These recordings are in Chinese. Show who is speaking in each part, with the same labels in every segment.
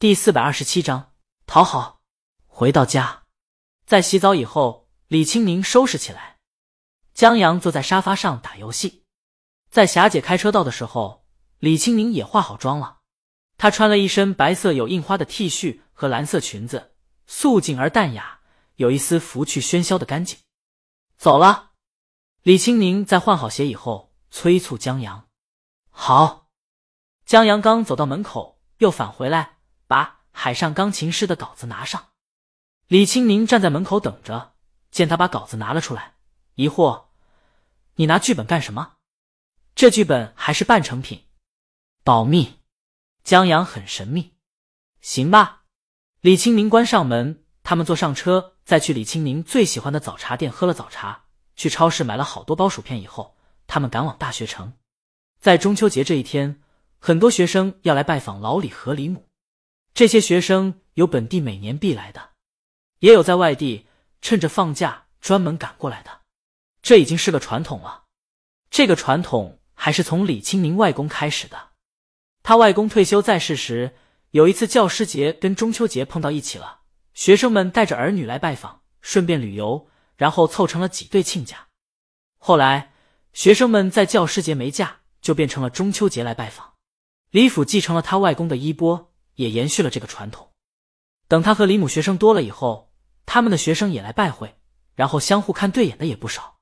Speaker 1: 第四百二十七章讨好。回到家，在洗澡以后，李青宁收拾起来。江阳坐在沙发上打游戏。在霞姐开车到的时候，李青宁也化好妆了。她穿了一身白色有印花的 T 恤和蓝色裙子，素净而淡雅，有一丝拂去喧嚣的干净。走了。李青宁在换好鞋以后，催促江阳：“好。”江阳刚走到门口，又返回来。把海上钢琴师的稿子拿上。李青宁站在门口等着，见他把稿子拿了出来，疑惑：“你拿剧本干什么？这剧本还是半成品，保密。”江阳很神秘。行吧。李青宁关上门，他们坐上车，再去李青宁最喜欢的早茶店喝了早茶，去超市买了好多包薯片。以后，他们赶往大学城。在中秋节这一天，很多学生要来拜访老李和李母。这些学生有本地每年必来的，也有在外地趁着放假专门赶过来的，这已经是个传统了。这个传统还是从李清明外公开始的。他外公退休在世时，有一次教师节跟中秋节碰到一起了，学生们带着儿女来拜访，顺便旅游，然后凑成了几对亲家。后来学生们在教师节没假，就变成了中秋节来拜访。李府继承了他外公的衣钵。也延续了这个传统。等他和李母学生多了以后，他们的学生也来拜会，然后相互看对眼的也不少。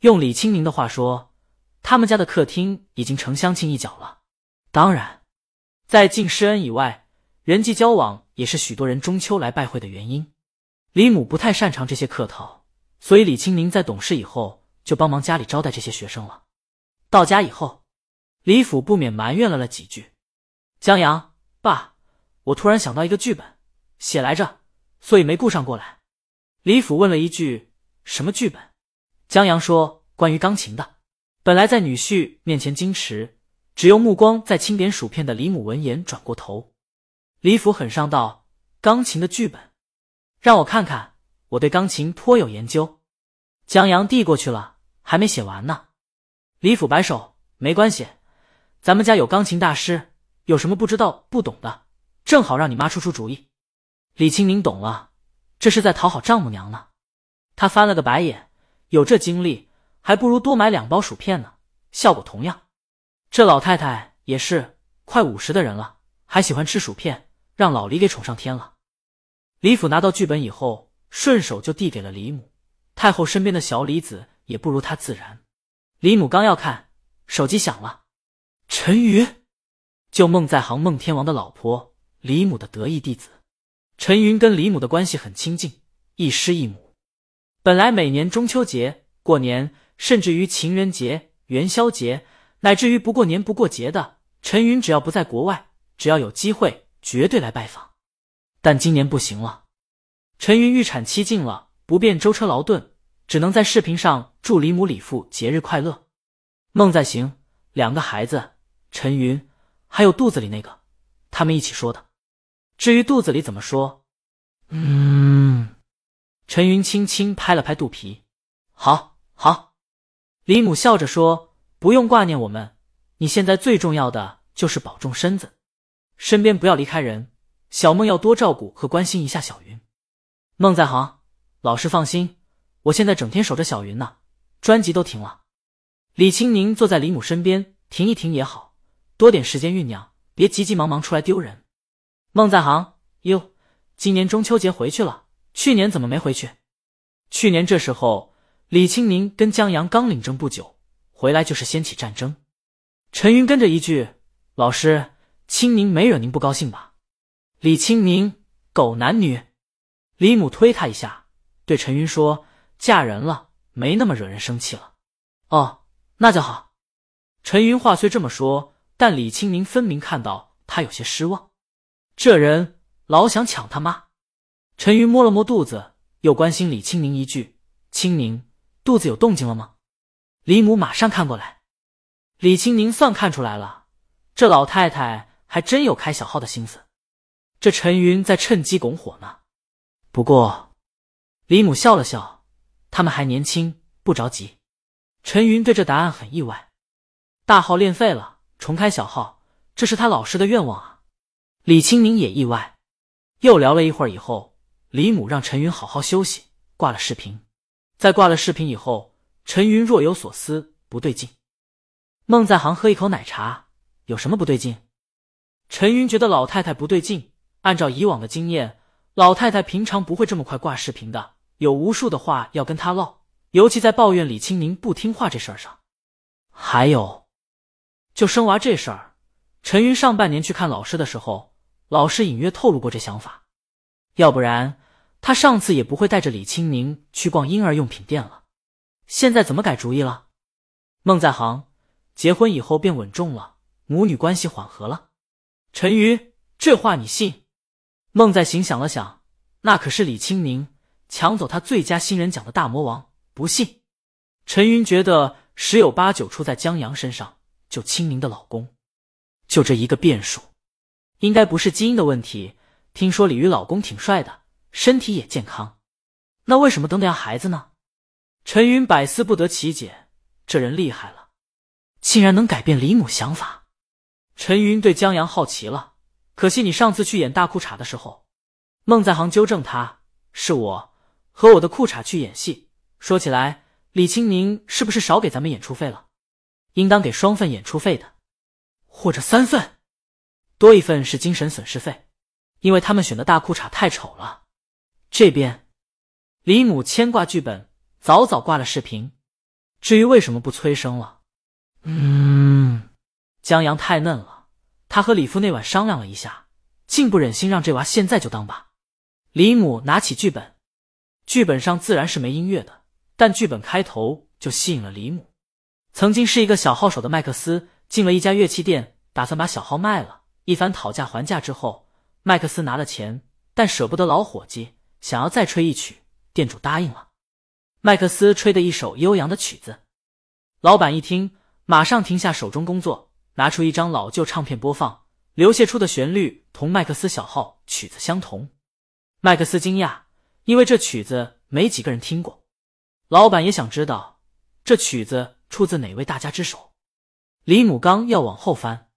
Speaker 1: 用李清明的话说，他们家的客厅已经成相亲一角了。当然，在敬师恩以外，人际交往也是许多人中秋来拜会的原因。李母不太擅长这些客套，所以李清明在懂事以后就帮忙家里招待这些学生了。到家以后，李府不免埋怨了了几句：“江阳，爸。”我突然想到一个剧本，写来着，所以没顾上过来。李府问了一句：“什么剧本？”江阳说：“关于钢琴的。”本来在女婿面前矜持，只用目光在清点薯片的李母闻言转过头。李府很上道：“钢琴的剧本，让我看看，我对钢琴颇有研究。”江阳递过去了，还没写完呢。李府摆手：“没关系，咱们家有钢琴大师，有什么不知道不懂的？”正好让你妈出出主意。李清明懂了，这是在讨好丈母娘呢。他翻了个白眼，有这精力，还不如多买两包薯片呢，效果同样。这老太太也是快五十的人了，还喜欢吃薯片，让老李给宠上天了。李府拿到剧本以后，顺手就递给了李母。太后身边的小李子也不如他自然。李母刚要看，手机响了，陈瑜，就孟在行孟天王的老婆。李母的得意弟子陈云跟李母的关系很亲近，一师一母。本来每年中秋节、过年，甚至于情人节、元宵节，乃至于不过年不过节的，陈云只要不在国外，只要有机会，绝对来拜访。但今年不行了，陈云预产期近了，不便舟车劳顿，只能在视频上祝李母李父节日快乐。孟在行，两个孩子，陈云还有肚子里那个，他们一起说的。至于肚子里怎么说，嗯，陈云轻轻拍了拍肚皮，好好。李母笑着说：“不用挂念我们，你现在最重要的就是保重身子，身边不要离开人。小梦要多照顾和关心一下小云。梦在行，老师放心，我现在整天守着小云呢，专辑都停了。”李青宁坐在李母身边，停一停也好，多点时间酝酿，别急急忙忙出来丢人。孟在行哟，今年中秋节回去了，去年怎么没回去？去年这时候，李清宁跟江阳刚领证不久，回来就是掀起战争。陈云跟着一句：“老师，清宁没惹您不高兴吧？”李清宁狗男女。李母推他一下，对陈云说：“嫁人了，没那么惹人生气了。”哦，那就好。陈云话虽这么说，但李清明分明看到他有些失望。这人老想抢他妈。陈云摸了摸肚子，又关心李清明一句：“清明，肚子有动静了吗？”李母马上看过来。李清明算看出来了，这老太太还真有开小号的心思。这陈云在趁机拱火呢。不过，李母笑了笑，他们还年轻，不着急。陈云对这答案很意外。大号练废了，重开小号，这是他老师的愿望啊。李青宁也意外。又聊了一会儿以后，李母让陈云好好休息，挂了视频。在挂了视频以后，陈云若有所思，不对劲。孟在行喝一口奶茶，有什么不对劲？陈云觉得老太太不对劲。按照以往的经验，老太太平常不会这么快挂视频的，有无数的话要跟他唠，尤其在抱怨李青宁不听话这事儿上。还有，就生娃这事儿，陈云上半年去看老师的时候，老师隐约透露过这想法，要不然他上次也不会带着李青宁去逛婴儿用品店了。现在怎么改主意了？孟在行结婚以后变稳重了，母女关系缓和了。陈云，这话你信？孟在行想了想，那可是李青宁抢走他最佳新人奖的大魔王，不信。陈云觉得十有八九出在江阳身上，就青宁的老公，就这一个变数，应该不是基因的问题。听说李鱼老公挺帅的，身体也健康，那为什么等等要孩子呢？陈云百思不得其解，这人厉害了，竟然能改变李母想法。陈云对江阳好奇了。可惜你上次去演大裤衩的时候，孟在行纠正他，是我和我的裤衩去演戏。说起来，李青宁是不是少给咱们演出费了？应当给双份演出费的，或者三份，多一份是精神损失费，因为他们选的大裤衩太丑了。这边，李母牵挂剧本，早早挂了视频。至于为什么不催生了，嗯，江阳太嫩了。他和李父那晚商量了一下，竟不忍心让这娃现在就当爸。李母拿起剧本，剧本上自然是没音乐的，但剧本开头就吸引了李母。曾经是一个小号手的麦克斯进了一家乐器店，打算把小号卖了。一番讨价还价之后，麦克斯拿了钱，但舍不得老伙计，想要再吹一曲。店主答应了。麦克斯吹的一首悠扬的曲子，老板一听，马上停下手中工作。拿出一张老旧唱片播放，流泻出的旋律同麦克斯小号曲子相同。麦克斯惊讶，因为这曲子没几个人听过。老板也想知道这曲子出自哪位大家之手。李母刚要往后翻，